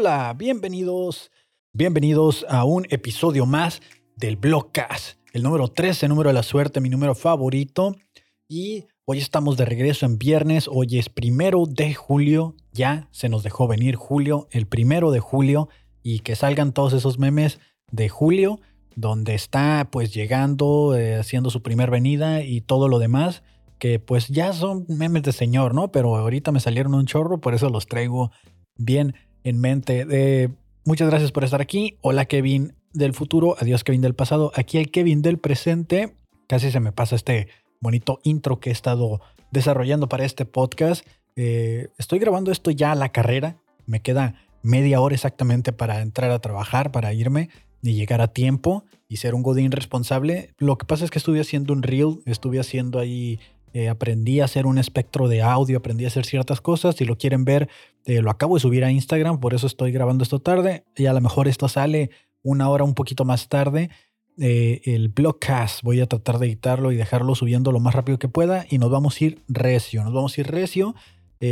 Hola, bienvenidos, bienvenidos a un episodio más del Blogcast, el número 13, número de la suerte, mi número favorito. Y hoy estamos de regreso en viernes, hoy es primero de julio, ya se nos dejó venir julio, el primero de julio, y que salgan todos esos memes de julio, donde está pues llegando, eh, haciendo su primer venida y todo lo demás que pues ya son memes de señor, ¿no? Pero ahorita me salieron un chorro, por eso los traigo bien en mente. Muchas gracias por estar aquí. Hola Kevin del futuro, adiós Kevin del pasado. Aquí el Kevin del presente. Casi se me pasa este bonito intro que he estado desarrollando para este podcast. Eh, estoy grabando esto ya a la carrera. Me queda media hora exactamente para entrar a trabajar, para irme y llegar a tiempo y ser un godín responsable. Lo que pasa es que estuve haciendo un reel, estuve haciendo ahí eh, aprendí a hacer un espectro de audio, aprendí a hacer ciertas cosas. Si lo quieren ver, eh, lo acabo de subir a Instagram, por eso estoy grabando esto tarde. Y a lo mejor esto sale una hora un poquito más tarde. Eh, el blogcast, voy a tratar de editarlo y dejarlo subiendo lo más rápido que pueda. Y nos vamos a ir recio, nos vamos a ir recio.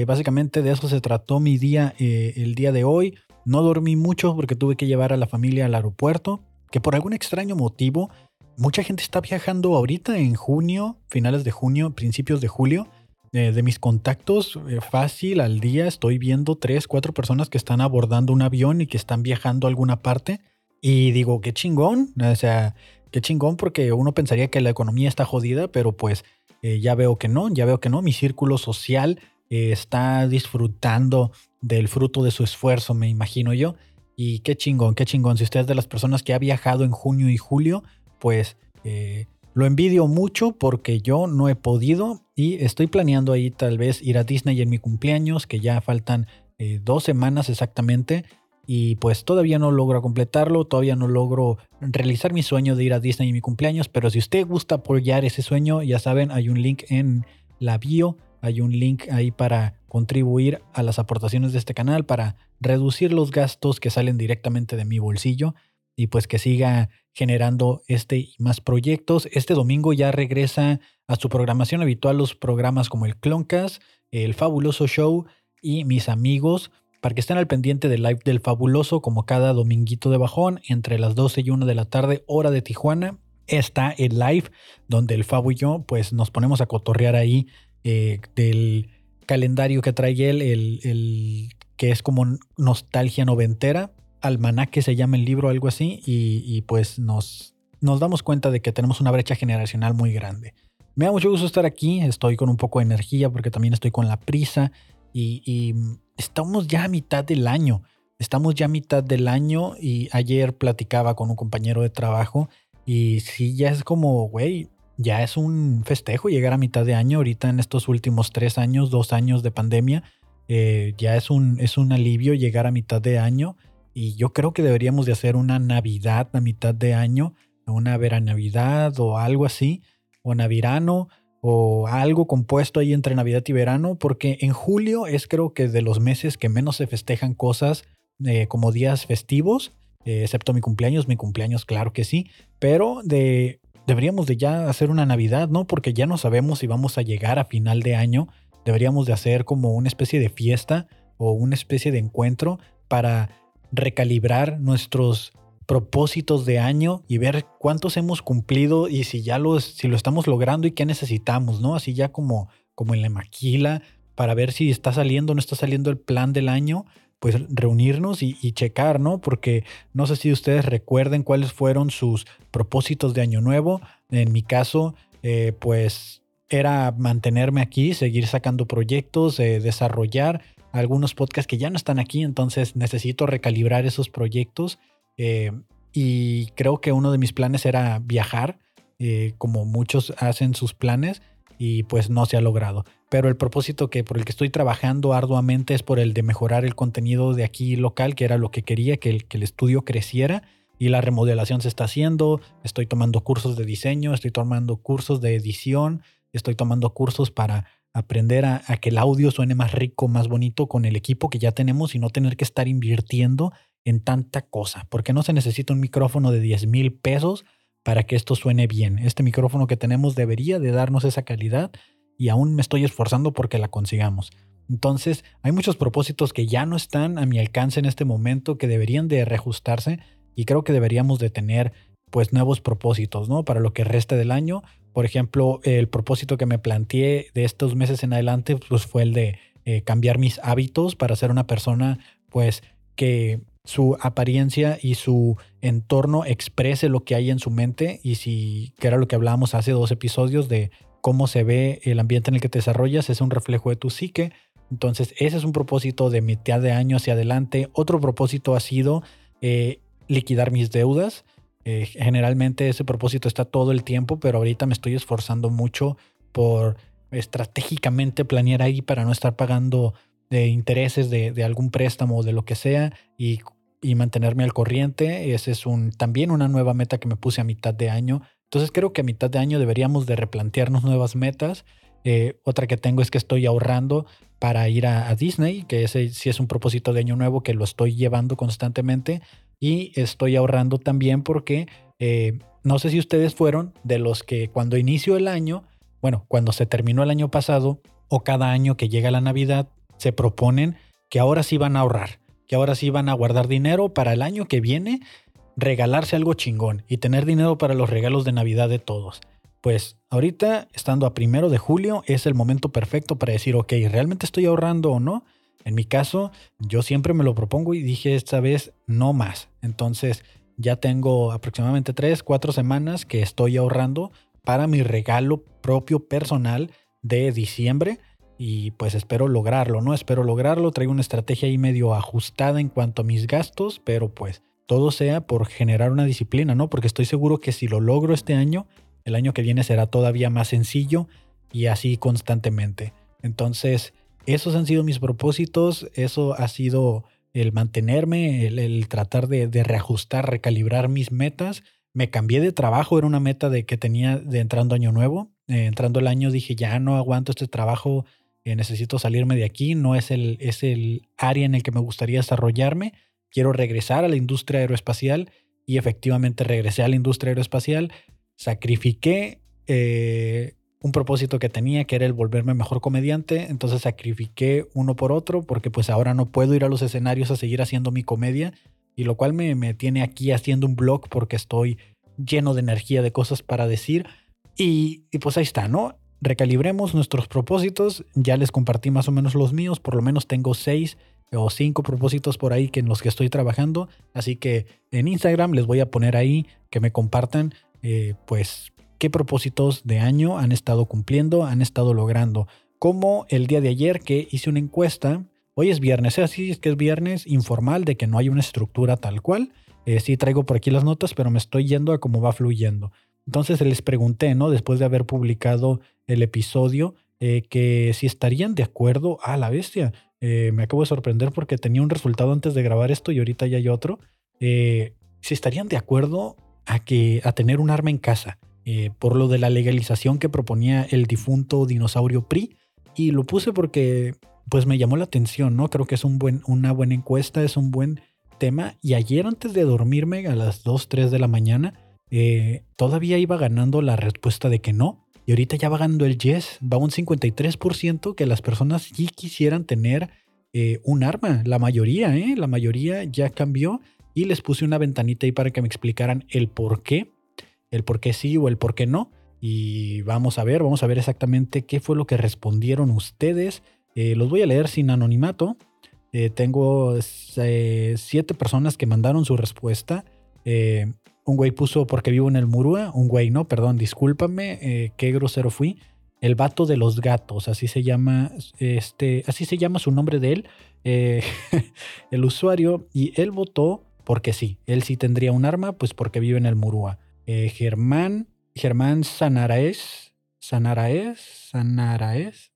básicamente de eso se trató mi día el día de hoy. No dormí mucho porque tuve que llevar a la familia al aeropuerto, que por algún extraño motivo mucha gente está viajando ahorita en junio, finales de junio, principios de julio. Eh, de mis contactos, eh, fácil al día estoy viendo tres, cuatro personas que están abordando un avión y que están viajando a alguna parte. Y digo, qué chingón. O sea, qué chingón porque uno pensaría que la economía está jodida, pero pues eh, ya veo que no, ya veo que no. Mi círculo social está disfrutando del fruto de su esfuerzo, me imagino yo. Y qué chingón, qué chingón. Si usted es de las personas que ha viajado en junio y julio, pues eh, lo envidio mucho porque yo no he podido y estoy planeando ahí tal vez ir a Disney en mi cumpleaños, que ya faltan eh, dos semanas exactamente. Y pues todavía no logro completarlo, todavía no logro realizar mi sueño de ir a Disney en mi cumpleaños, pero si usted gusta apoyar ese sueño, ya saben, hay un link en la bio, hay un link ahí para contribuir a las aportaciones de este canal, para reducir los gastos que salen directamente de mi bolsillo y pues que siga generando este y más proyectos. Este domingo ya regresa a su programación habitual los programas como el Cloncast, el Fabuloso Show y mis amigos para que estén al pendiente del live del Fabuloso como cada dominguito de bajón entre las 12 y 1 de la tarde hora de Tijuana. Está el live donde el Fabu y yo pues nos ponemos a cotorrear ahí eh, del calendario que trae él, el, el que es como nostalgia noventera almanaque se llama el libro, algo así, y, pues nos, nos damos cuenta de que tenemos una brecha generacional muy grande. Me da mucho gusto estar aquí, estoy con un poco de energía porque también estoy con la prisa y, estamos ya a mitad del año. Estamos ya a mitad del año y ayer platicaba con un compañero de trabajo y sí, ya es como, güey, ya es un festejo llegar a mitad de año. Ahorita en estos últimos tres años, dos años de pandemia, eh, ya es un, es un alivio llegar a mitad de año y yo creo que deberíamos de hacer una Navidad a mitad de año, una Navidad o algo así, o Navirano o algo compuesto ahí entre Navidad y verano, porque en julio es creo que de los meses que menos se festejan cosas eh, como días festivos, eh, excepto mi cumpleaños, mi cumpleaños claro que sí, pero de, deberíamos de ya hacer una Navidad, ¿no? Porque ya no sabemos si vamos a llegar a final de año, deberíamos de hacer como una especie de fiesta o una especie de encuentro para recalibrar nuestros propósitos de año y ver cuántos hemos cumplido y si ya los, si lo estamos logrando y qué necesitamos, ¿no? Así ya como, como en la maquila, para ver si está saliendo o no está saliendo el plan del año, pues reunirnos y, checar, ¿no? Porque no sé si ustedes recuerden cuáles fueron sus propósitos de año nuevo. En mi caso, eh, pues era mantenerme aquí, seguir sacando proyectos, eh, desarrollar algunos podcasts que ya no están aquí, entonces necesito recalibrar esos proyectos. Eh, y creo que uno de mis planes era viajar, eh, como muchos hacen sus planes, y pues no se ha logrado. Pero el propósito que por el que estoy trabajando arduamente es por el de mejorar el contenido de aquí local, que era lo que quería, que el, que el estudio creciera. Y la remodelación se está haciendo, estoy tomando cursos de diseño, estoy tomando cursos de edición, estoy tomando cursos para aprender a, que el audio suene más rico, más bonito con el equipo que ya tenemos y no tener que estar invirtiendo en tanta cosa, porque no se necesita un micrófono de 10 mil pesos para que esto suene bien. Este micrófono que tenemos debería de darnos esa calidad y aún me estoy esforzando porque la consigamos. Entonces, hay muchos propósitos que ya no están a mi alcance en este momento, que deberían de reajustarse y creo que deberíamos de tener pues nuevos propósitos, ¿no? Para lo que reste del año. Por ejemplo, el propósito que me planteé de estos meses en adelante pues fue el de eh, cambiar mis hábitos para ser una persona pues que su apariencia y su entorno exprese lo que hay en su mente y si, que era lo que hablábamos hace dos episodios de cómo se ve el ambiente en el que te desarrollas, es un reflejo de tu psique. Entonces, ese es un propósito de mitad de año hacia adelante. Otro propósito ha sido eh, liquidar mis deudas. Eh, generalmente ese propósito está todo el tiempo, pero ahorita me estoy esforzando mucho por estratégicamente planear ahí para no estar pagando de intereses de, algún préstamo o de lo que sea y mantenerme al corriente. Ese es un, también una nueva meta que me puse a mitad de año. Entonces creo que a mitad de año deberíamos de replantearnos nuevas metas. Eh, otra que tengo es que estoy ahorrando para ir a, Disney, que ese sí es un propósito de año nuevo que lo estoy llevando constantemente. Y estoy ahorrando también porque eh, no sé si ustedes fueron de los que cuando inició el año, bueno, cuando se terminó el año pasado o cada año que llega la Navidad, se proponen que ahora sí van a ahorrar que ahora sí van a guardar dinero para el año que viene, regalarse algo chingón y tener dinero para los regalos de Navidad de todos. Pues ahorita, estando a primero de julio, es el momento perfecto para decir, ok, ¿realmente estoy ahorrando o no? En mi caso, yo siempre me lo propongo y dije esta vez no más. Entonces, ya tengo aproximadamente tres, cuatro semanas que estoy ahorrando para mi regalo propio personal de diciembre y pues espero lograrlo, ¿no? Espero lograrlo, traigo una estrategia ahí medio ajustada en cuanto a mis gastos, pero pues todo sea por generar una disciplina, ¿no? Porque estoy seguro que si lo logro este año, el año que viene será todavía más sencillo y así constantemente. Entonces, esos han sido mis propósitos, eso ha sido el mantenerme, el, tratar de, reajustar, recalibrar mis metas. Me cambié de trabajo, era una meta de que tenía de entrando año nuevo. Eh, entrando el año dije, ya no aguanto este trabajo, necesito salirme de aquí, no es el, es el área en el que me gustaría desarrollarme, quiero regresar a la industria aeroespacial y efectivamente regresé a la industria aeroespacial, sacrifiqué eh, un propósito que tenía, que era el volverme mejor comediante, entonces sacrifiqué uno por otro porque pues ahora no puedo ir a los escenarios a seguir haciendo mi comedia y lo cual me, me tiene aquí haciendo un blog porque estoy lleno de energía, de cosas para decir. Y, y, pues ahí está, ¿no? recalibremos nuestros propósitos. Ya les compartí más o menos los míos, por lo menos tengo seis o cinco propósitos por ahí que en los que estoy trabajando. Así que en Instagram les voy a poner ahí que me compartan, eh, pues, qué propósitos de año han estado cumpliendo, han estado logrando. Como el día de ayer que hice una encuesta. Hoy es viernes, ¿eh? así es que es viernes informal de que no hay una estructura tal cual. Eh, sí traigo por aquí las notas, pero me estoy yendo a cómo va fluyendo. Entonces les pregunté, ¿no? Después de haber publicado el episodio, eh, que si estarían de acuerdo. a la bestia. Me acabo de sorprender porque tenía un resultado antes de grabar esto y ahorita ya hay otro. Si estarían de acuerdo a, que, a tener un arma en casa. Por lo de la legalización que proponía el difunto dinosaurio PRI. Y lo puse porque pues me llamó la atención, ¿no? Creo que es un buen, una buena encuesta, es un buen tema. Y ayer antes de dormirme a las 2, 3 de la mañana, todavía iba ganando la respuesta de que no. Y ahorita ya va ganando el yes, va un 53% que las personas sí quisieran tener eh, un arma. La mayoría, ¿eh? La mayoría ya cambió y les puse una ventanita ahí para que me explicaran el por qué, el por qué sí o el por qué no. Y vamos a ver, vamos a ver exactamente qué fue lo que respondieron ustedes. Eh, los voy a leer sin anonimato. Eh, tengo siete personas que mandaron su respuesta. Un güey puso porque vivo en el Murúa. Un güey, no, perdón, discúlpame, eh, qué grosero fui. El vato de los gatos, así se llama, este, así se llama su nombre de él, eh, el usuario. Y él votó porque sí, él sí tendría un arma, pues porque vive en el Murúa. Eh, Germán, Germán Sanaraes, Sanaraes, Sanaraes.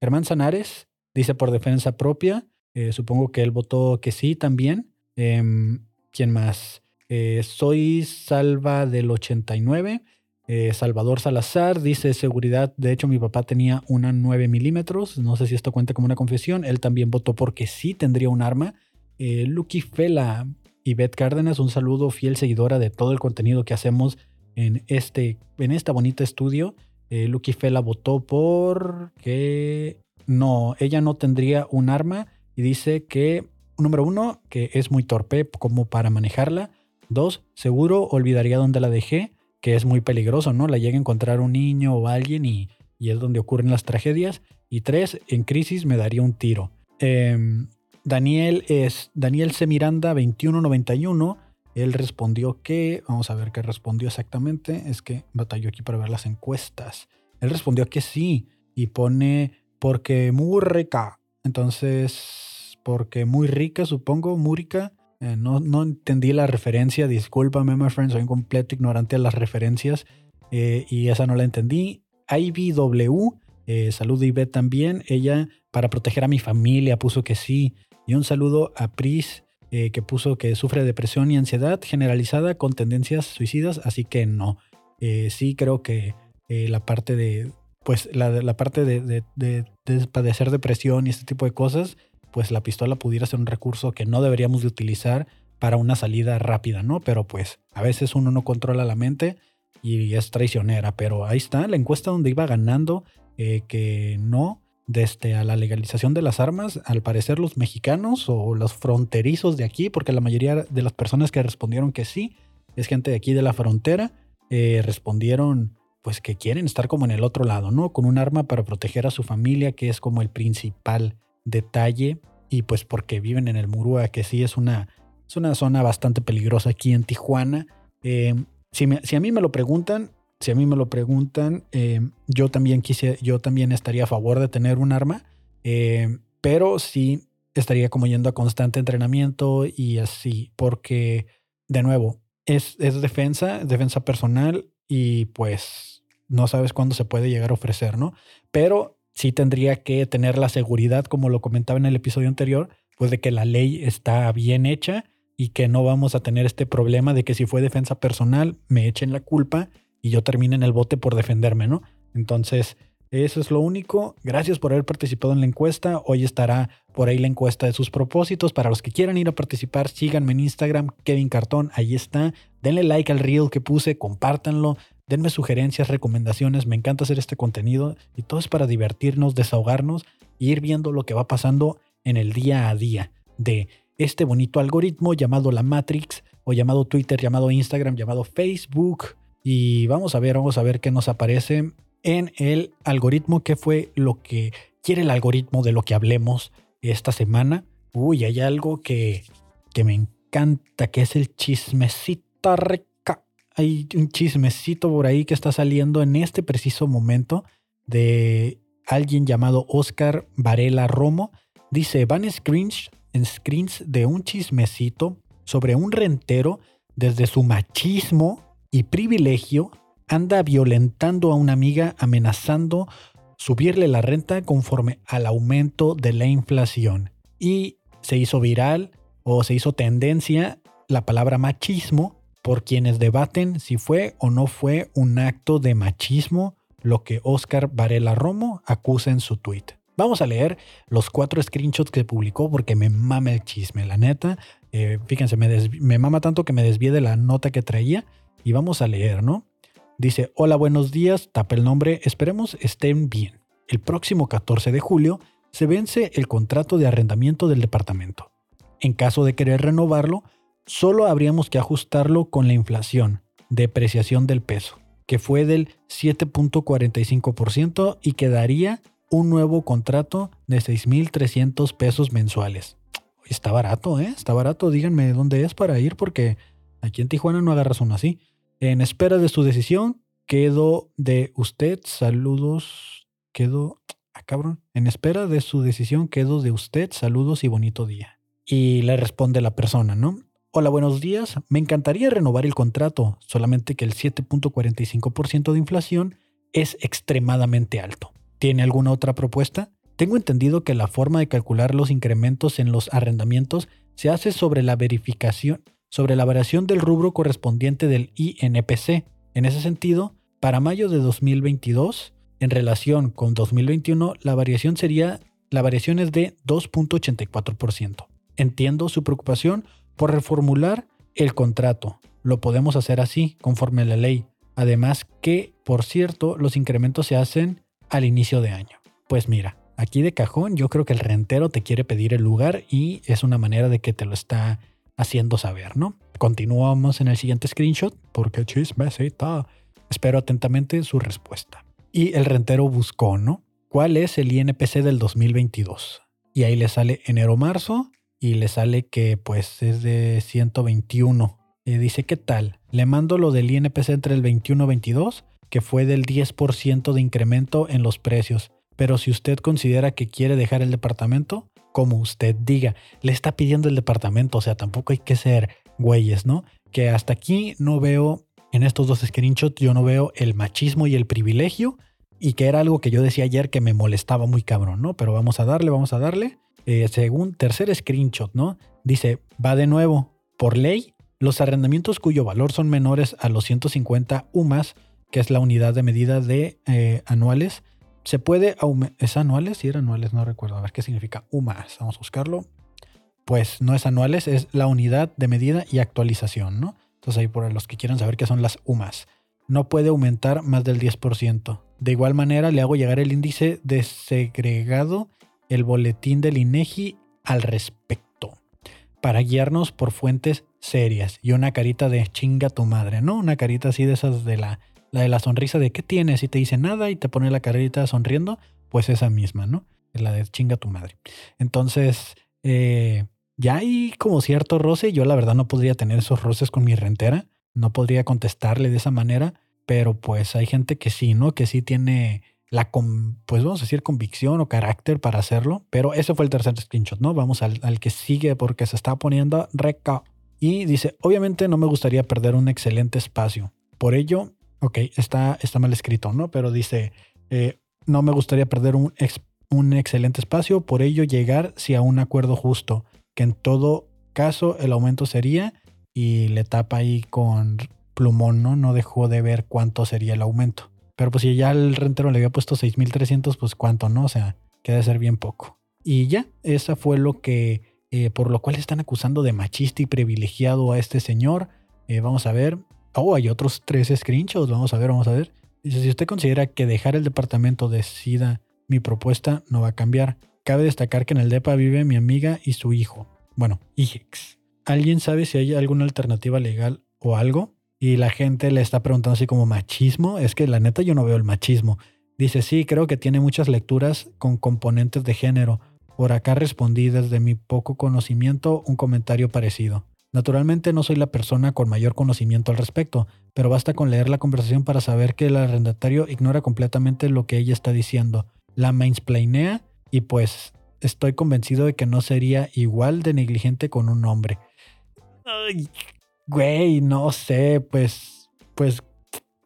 Germán Sanares dice por defensa propia. supongo que él votó que sí también. Em, ¿Quién más? Eh, soy Salva del 89. Eh, Salvador Salazar dice seguridad. De hecho, mi papá tenía una 9 milímetros. No sé si esto cuenta como una confesión. Él también votó porque sí tendría un arma. Eh, Lucky Fela y Beth Cárdenas, un saludo fiel seguidora de todo el contenido que hacemos en este en esta bonita estudio. Lucky Fela votó por que no, ella no tendría un arma y dice que, número uno, que es muy torpe como para manejarla. Dos, seguro olvidaría dónde la dejé, que es muy peligroso, ¿no? La llega a encontrar un niño o alguien y, y es donde ocurren las tragedias. Y tres, en crisis me daría un tiro. Em, Daniel es Daniel C. Miranda 2191. Él respondió que, vamos a ver qué respondió exactamente. Es que batalló aquí para ver las encuestas. Él respondió que sí y pone porque muy rica. Entonces, porque muy rica, supongo, muy rica. Eh, no, no, entendí la referencia, discúlpame, my friend, soy un completo ignorante de las referencias eh, y esa no la entendí. IBW, eh, saludo Ivette también, ella para proteger a mi familia puso que sí. Y un saludo a Pris, eh, que puso que sufre depresión y ansiedad generalizada con tendencias suicidas, así que no. Eh, sí creo que eh, la parte de, pues la, la parte de, de, padecer depresión y este tipo de cosas, pues la pistola pudiera ser un recurso que no deberíamos de utilizar para una salida rápida, ¿no? Pero pues a veces uno no controla la mente y es traicionera, pero ahí está la encuesta donde iba ganando que no, desde a la legalización de las armas, al parecer los mexicanos o los fronterizos de aquí, porque la mayoría de las personas que respondieron que sí, es gente de aquí de la frontera, eh, respondieron pues que quieren estar como en el otro lado, ¿no? Con un arma para proteger a su familia, que es como el principal detalle, y pues porque viven en el Murúa, que sí es una, es una zona bastante peligrosa aquí en Tijuana. Eh, si a mí me lo preguntan, si a mí me lo preguntan, eh, yo también quise, yo también estaría a favor de tener un arma, eh, pero sí estaría como yendo a constante entrenamiento y así, porque de nuevo, es, es defensa, defensa personal y pues no sabes cuándo se puede llegar a ofrecer, ¿no? Pero sí tendría que tener la seguridad, como lo comentaba en el episodio anterior, pues de que la ley está bien hecha y que no vamos a tener este problema de que si fue defensa personal me echen la culpa y yo termine en el bote por defenderme, ¿no? Entonces, eso es lo único. Gracias por haber participado en la encuesta. Hoy estará por ahí la encuesta de sus propósitos. Para los que quieran ir a participar, síganme en Instagram, Kevin Cartón, ahí está. Denle like al reel que puse, compártanlo, denme sugerencias, recomendaciones. Me encanta hacer este contenido y todo es para divertirnos, desahogarnos e ir viendo lo que va pasando en el día a día de este bonito algoritmo llamado la Matrix o llamado Twitter, llamado Instagram, llamado Facebook y vamos a ver, vamos a ver qué nos aparece en el algoritmo, qué fue lo que quiere el algoritmo de lo que hablemos esta semana. Uy, hay algo que, que me encanta, que es el chismecito rica. Hay un chismecito por ahí que está saliendo en este preciso momento de alguien llamado Oscar Varela Romo. Dice, van screens, en screens de un chismecito sobre un rentero desde su machismo y privilegio anda violentando a una amiga amenazando subirle la renta conforme al aumento de la inflación. Y se hizo viral o se hizo tendencia la palabra machismo por quienes debaten si fue o no fue un acto de machismo lo que Oscar Varela Romo acusa en su tweet. Vamos a leer los cuatro screenshots que publicó porque me mama el chisme, la neta. Eh, fíjense, me, me mama tanto que me desvié de la nota que traía y vamos a leer, ¿no? Dice, hola, buenos días, tapa el nombre, esperemos estén bien. El próximo 14 de julio se vence el contrato de arrendamiento del departamento. En caso de querer renovarlo, solo habríamos que ajustarlo con la inflación, depreciación del peso, que fue del 7.45% y quedaría un nuevo contrato de 6.300 pesos mensuales. Está barato, ¿eh? Está barato. Díganme dónde es para ir porque aquí en Tijuana no agarras uno así. En espera de su decisión, quedo de usted. Saludos. Quedo. Ah, cabrón. En espera de su decisión, quedo de usted. Saludos y bonito día. Y le responde la persona, ¿no? Hola, buenos días. Me encantaría renovar el contrato, solamente que el 7.45% de inflación es extremadamente alto. ¿Tiene alguna otra propuesta? Tengo entendido que la forma de calcular los incrementos en los arrendamientos se hace sobre la verificación, sobre la variación del rubro correspondiente del INPC. En ese sentido, para mayo de 2022, en relación con 2021, la variación sería la variación es de 2.84%. Entiendo su preocupación por reformular el contrato. Lo podemos hacer así, conforme a la ley. Además que, por cierto, los incrementos se hacen al inicio de año. Pues mira, aquí de cajón yo creo que el rentero te quiere pedir el lugar y es una manera de que te lo está haciendo saber, ¿no? Continuamos en el siguiente screenshot porque chismecita. Espero atentamente su respuesta. Y el rentero buscó, ¿no? ¿Cuál es el INPC del 2022? Y ahí le sale enero-marzo y le sale que pues es de 121. Y dice, ¿qué tal? Le mando lo del INPC entre el 21 y 22, que fue del 10% de incremento en los precios. Pero si usted considera que quiere dejar el departamento, como usted diga, le está pidiendo el departamento, o sea, tampoco hay que ser güeyes, ¿no? Que hasta aquí no veo, en estos dos screenshots, yo no veo el machismo y el privilegio, y que era algo que yo decía ayer que me molestaba muy cabrón, ¿no? Pero vamos a darle, vamos a darle. Eh, según tercer screenshot, ¿no? Dice, va de nuevo, por ley, los arrendamientos cuyo valor son menores a los 150 UMAS, que es la unidad de medida de eh, anuales, se puede. ¿Es anuales? Si era anuales, no recuerdo. A ver qué significa UMAS. Vamos a buscarlo. Pues no es anuales, es la unidad de medida y actualización, ¿no? Entonces ahí por los que quieran saber qué son las UMAS. No puede aumentar más del 10%. De igual manera le hago llegar el índice de segregado, el boletín del INEGI al respecto, para guiarnos por fuentes serias y una carita de chinga tu madre, ¿no? Una carita así de esas de la la de la sonrisa de ¿qué tienes? Y te dice nada y te pone la carita sonriendo, pues esa misma, ¿no? La de chinga tu madre. Entonces, eh, ya hay como cierto roce. Yo la verdad no podría tener esos roces con mi rentera. No podría contestarle de esa manera. Pero pues hay gente que sí, ¿no? Que sí tiene la, pues vamos a decir, convicción o carácter para hacerlo. Pero ese fue el tercer screenshot, ¿no? Vamos al, al que sigue porque se está poniendo reca. Y dice, obviamente no me gustaría perder un excelente espacio. Por ello, Ok, está, está mal escrito, ¿no? Pero dice, eh, no me gustaría perder un, un excelente espacio, por ello llegar si a un acuerdo justo, que en todo caso el aumento sería, y le tapa ahí con plumón, ¿no? No dejó de ver cuánto sería el aumento. Pero pues si ya el rentero le había puesto 6.300, pues cuánto, ¿no? O sea, que debe ser bien poco. Y ya, esa fue lo que, eh, por lo cual están acusando de machista y privilegiado a este señor. Eh, vamos a ver, Oh, hay otros tres screenshots. Vamos a ver, vamos a ver. Dice, si usted considera que dejar el departamento decida mi propuesta, no va a cambiar. Cabe destacar que en el DEPA vive mi amiga y su hijo. Bueno, hijix. ¿Alguien sabe si hay alguna alternativa legal o algo? Y la gente le está preguntando así como machismo. Es que la neta yo no veo el machismo. Dice, sí, creo que tiene muchas lecturas con componentes de género. Por acá respondí desde mi poco conocimiento un comentario parecido. Naturalmente no soy la persona con mayor conocimiento al respecto, pero basta con leer la conversación para saber que el arrendatario ignora completamente lo que ella está diciendo. La mainsplanea y pues estoy convencido de que no sería igual de negligente con un hombre. Ay, güey, no sé, pues, pues,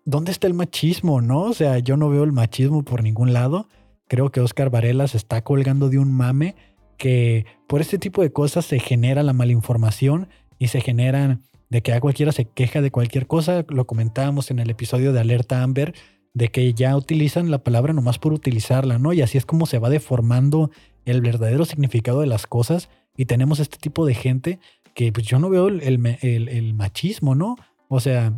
¿dónde está el machismo, no? O sea, yo no veo el machismo por ningún lado. Creo que Oscar Varela se está colgando de un mame que por este tipo de cosas se genera la malinformación y se generan de que a cualquiera se queja de cualquier cosa. Lo comentábamos en el episodio de Alerta Amber, de que ya utilizan la palabra nomás por utilizarla, ¿no? Y así es como se va deformando el verdadero significado de las cosas. Y tenemos este tipo de gente que pues, yo no veo el, machismo, ¿no? O sea,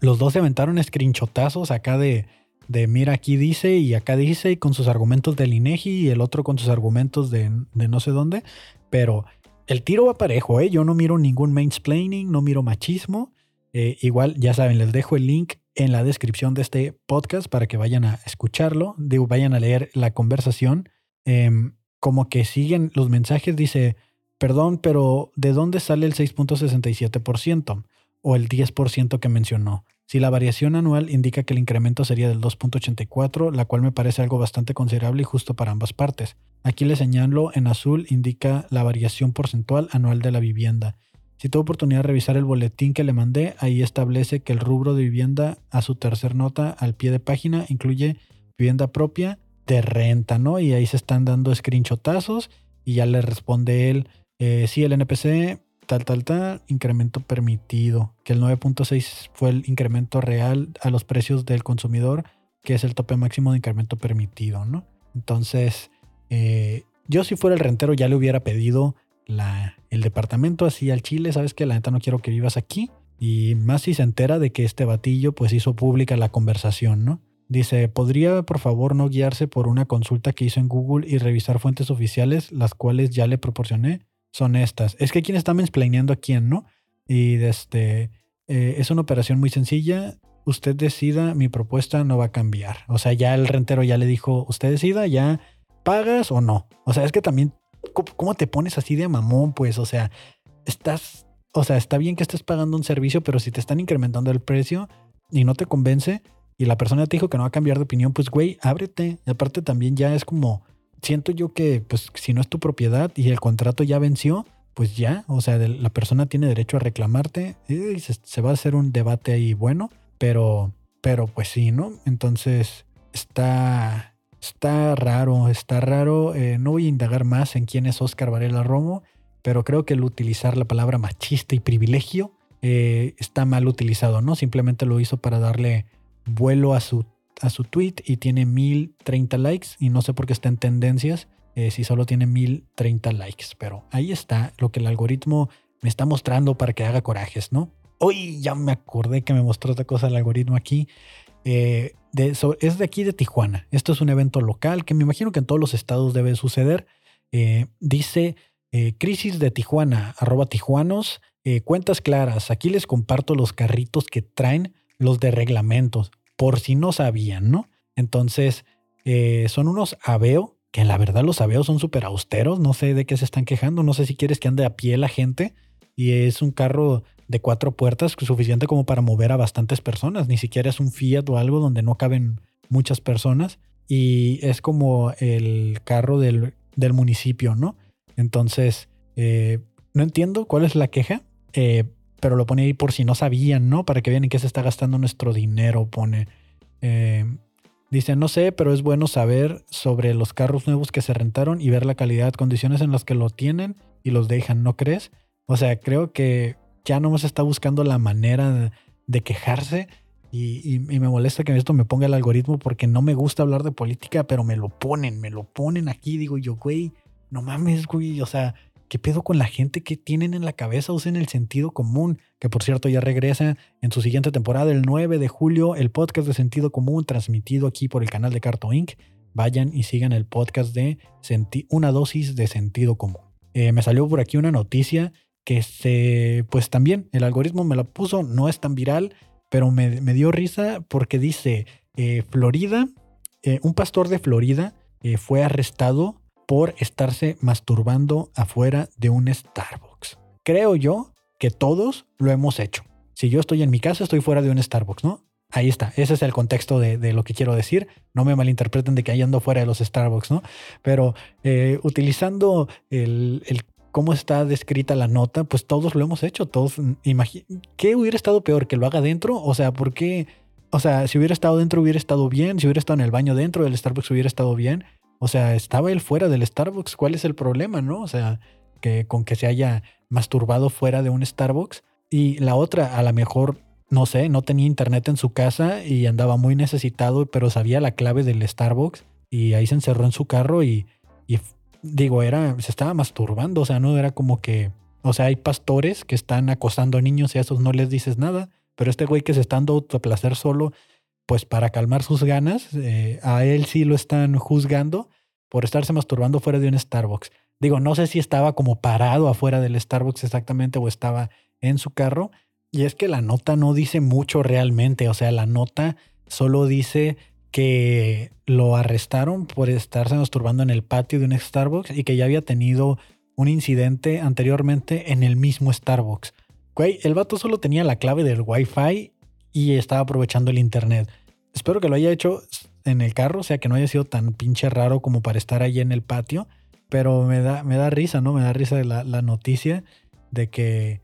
los dos se aventaron screenshotazos acá de, de mira aquí dice y acá dice y con sus argumentos del INEGI y el otro con sus argumentos de, de no sé dónde, pero el tiro va parejo, ¿eh? Yo no miro ningún mansplaining, no miro machismo. Eh, igual, ya saben, les dejo el link en la descripción de este podcast para que vayan a escucharlo, vayan a leer la conversación. Em, como que siguen los mensajes, dice, perdón, pero ¿de dónde sale el 6.67% o el 10% que mencionó? Si la variación anual indica que el incremento sería del 2.84, la cual me parece algo bastante considerable y justo para ambas partes. Aquí le señalo en azul indica la variación porcentual anual de la vivienda. Si tuvo oportunidad de revisar el boletín que le mandé, ahí establece que el rubro de vivienda a su tercer nota al pie de página incluye vivienda propia de renta, ¿no? Y ahí se están dando screenshotazos y ya le responde él, eh, sí, el NPC tal, tal, tal, incremento permitido, que el 9.6 fue el incremento real a los precios del consumidor, que es el tope máximo de incremento permitido, ¿no? Entonces, eh, yo si fuera el rentero ya le hubiera pedido la, el departamento así al Chile, sabes que la neta no quiero que vivas aquí. Y más si se entera de que este batillo pues hizo pública la conversación, ¿no? Dice, ¿podría por favor no guiarse por una consulta que hizo en Google y revisar fuentes oficiales, las cuales ya le proporcioné? Son estas. Es que quién está mansplaineando a quién, ¿no? Y este, eh, es una operación muy sencilla. Usted decida, mi propuesta no va a cambiar. O sea, ya el rentero ya le dijo, usted decida, ya pagas o no. O sea, es que también, ¿cómo te pones así de mamón? Pues, o sea, estás, o sea, está bien que estés pagando un servicio, pero si te están incrementando el precio y no te convence, y la persona te dijo que no va a cambiar de opinión, pues güey, ábrete. Y aparte también ya es como, siento yo que pues si no es tu propiedad y el contrato ya venció, pues ya, o sea, la persona tiene derecho a reclamarte y se, va a hacer un debate ahí bueno, pero, pero pues sí, ¿no? Entonces está, está raro, está raro. Eh, no voy a indagar más en quién es Oscar Varela Romo, pero creo que el utilizar la palabra machista y privilegio eh, está mal utilizado, ¿no? Simplemente lo hizo para darle vuelo a su, a su tweet y tiene 1030 likes y no sé por qué está en tendencias eh, si solo tiene 1030 likes, pero ahí está lo que el algoritmo me está mostrando para que haga corajes, ¿no? Hoy ya me acordé que me mostró otra cosa el algoritmo aquí. Eh, de, es de aquí de Tijuana. Esto es un evento local que me imagino que en todos los estados debe suceder. Eh, dice crisis de Tijuana, arroba tijuanos, cuentas claras. Aquí les comparto los carritos que traen los de reglamentos, por si no sabían, ¿no? Entonces, eh, son unos Aveo, que la verdad los Aveos son súper austeros, no sé de qué se están quejando, no sé si quieres que ande a pie la gente, y es un carro de cuatro puertas suficiente como para mover a bastantes personas, ni siquiera es un Fiat o algo donde no caben muchas personas, y es como el carro del, del municipio, ¿no? Entonces, eh, no entiendo cuál es la queja. Eh, pero lo pone ahí por si no sabían, ¿no? Para que vean en qué se está gastando nuestro dinero, pone. Eh, dice, no sé, pero es bueno saber sobre los carros nuevos que se rentaron y ver la calidad, condiciones en las que lo tienen y los dejan, ¿no crees? O sea, creo que ya no se está buscando la manera de, quejarse y, y, me molesta que esto me ponga el algoritmo porque no me gusta hablar de política, pero me lo ponen, me lo ponen aquí, digo yo, güey, no mames, güey, o sea, ¿Qué pedo con la gente que tienen en la cabeza? Usen el sentido común, que por cierto ya regresa en su siguiente temporada, el 9 de julio, el podcast de sentido común transmitido aquí por el canal de Carto Inc. Vayan y sigan el podcast de Una dosis de sentido común. Eh, me salió por aquí una noticia que se, pues también el algoritmo me la puso, no es tan viral, pero me, dio risa porque dice, eh, Florida, eh, un pastor de Florida fue arrestado por estarse masturbando afuera de un Starbucks. Creo yo que todos lo hemos hecho. Si yo estoy en mi casa, estoy fuera de un Starbucks, ¿no? Ahí está, ese es el contexto de, lo que quiero decir. No me malinterpreten de que ahí ando fuera de los Starbucks, ¿no? Pero eh, utilizando el, cómo está descrita la nota, pues todos lo hemos hecho. Todos, ¿qué hubiera estado peor que lo haga dentro? O sea, ¿por qué? O sea, si hubiera estado dentro hubiera estado bien, si hubiera estado en el baño dentro del Starbucks hubiera estado bien. O sea, estaba él fuera del Starbucks. ¿Cuál es el problema, no? O sea, que con que se haya masturbado fuera de un Starbucks. Y la otra, a lo mejor, no sé, no tenía internet en su casa y andaba muy necesitado, pero sabía la clave del Starbucks y ahí se encerró en su carro y, y digo, era, se estaba masturbando. O sea, no era como que, o sea, hay pastores que están acosando a niños y a esos no les dices nada. Pero este güey que se está dando placer solo pues para calmar sus ganas, eh, a él sí lo están juzgando por estarse masturbando fuera de un Starbucks. Digo, no sé si estaba como parado afuera del Starbucks exactamente o estaba en su carro. Y es que la nota no dice mucho realmente. O sea, la nota solo dice que lo arrestaron por estarse masturbando en el patio de un Starbucks y que ya había tenido un incidente anteriormente en el mismo Starbucks. El vato solo tenía la clave del Wi-Fi y estaba aprovechando el internet. Espero que lo haya hecho en el carro, o sea, que no haya sido tan pinche raro como para estar ahí en el patio, pero me da, me da risa, ¿no? Me da risa la, la noticia de que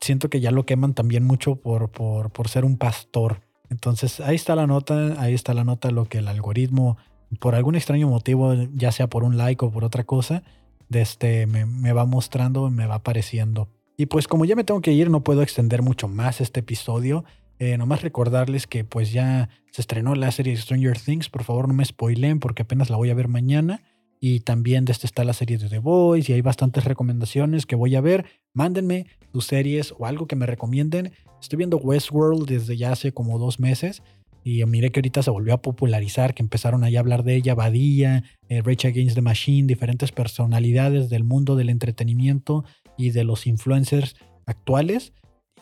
siento que ya lo queman también mucho por, por, por ser un pastor. Entonces, ahí está la nota, ahí está la nota, lo que el algoritmo, por algún extraño motivo, ya sea por un like o por otra cosa, de este, me, me va mostrando, me va apareciendo. Y pues como ya me tengo que ir, no puedo extender mucho más este episodio. Eh, nomás recordarles que pues ya se estrenó la serie Stranger Things. Por favor no me spoilen porque apenas la voy a ver mañana. Y también desde está la serie de The Boys y hay bastantes recomendaciones que voy a ver. Mándenme sus series o algo que me recomienden. Estoy viendo Westworld desde ya hace como dos meses. y miré que ahorita se volvió a popularizar, que empezaron a hablar de ella, Badía, eh, Rage Against the Machine, diferentes personalidades del mundo del entretenimiento y de los influencers actuales.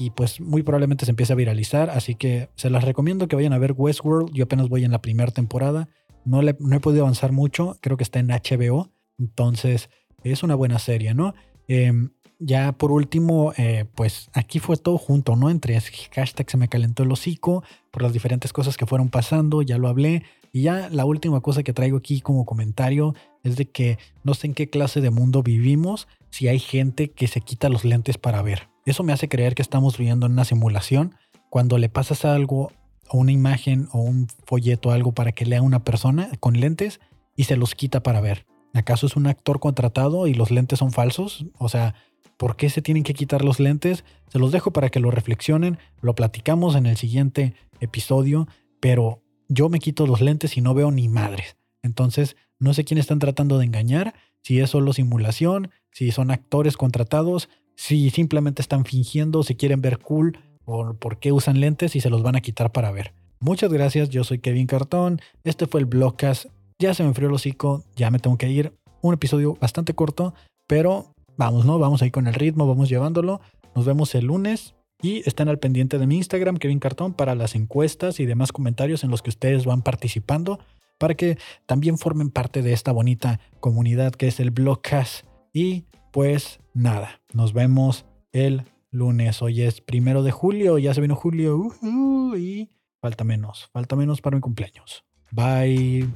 Y pues muy probablemente se empiece a viralizar, así que se las recomiendo que vayan a ver Westworld. Yo apenas voy en la primera temporada, no, le, no he podido avanzar mucho, creo que está en HBO, entonces es una buena serie, ¿no? Em, ya por último, eh, pues aquí fue todo junto, ¿no? Entre hashtag se me calentó el hocico por las diferentes cosas que fueron pasando, ya lo hablé. Y ya la última cosa que traigo aquí como comentario es de que no sé en qué clase de mundo vivimos si hay gente que se quita los lentes para ver. Eso me hace creer que estamos viviendo en una simulación. Cuando le pasas algo o una imagen o un folleto o algo para que lea una persona con lentes y se los quita para ver. ¿Acaso es un actor contratado y los lentes son falsos? O sea, ¿Por qué se tienen que quitar los lentes? Se los dejo para que lo reflexionen, lo platicamos en el siguiente episodio, pero yo me quito los lentes y no veo ni madres. Entonces, no sé quién están tratando de engañar, si es solo simulación, si son actores contratados, si simplemente están fingiendo, si quieren ver cool o por qué usan lentes y se los van a quitar para ver. Muchas gracias, yo soy Kevin Cartón, este fue el Blogcast, ya se me enfrió el hocico, ya me tengo que ir, un episodio bastante corto, pero vamos, ¿no? Vamos ahí con el ritmo, vamos llevándolo. Nos vemos el lunes y estén al pendiente de mi Instagram, Kevin Cartón, para las encuestas y demás comentarios en los que ustedes van participando, para que también formen parte de esta bonita comunidad que es el Blogcast. Y pues nada, nos vemos el lunes. Hoy es primero de julio, ya se vino julio y falta menos, falta menos para mi cumpleaños. Bye.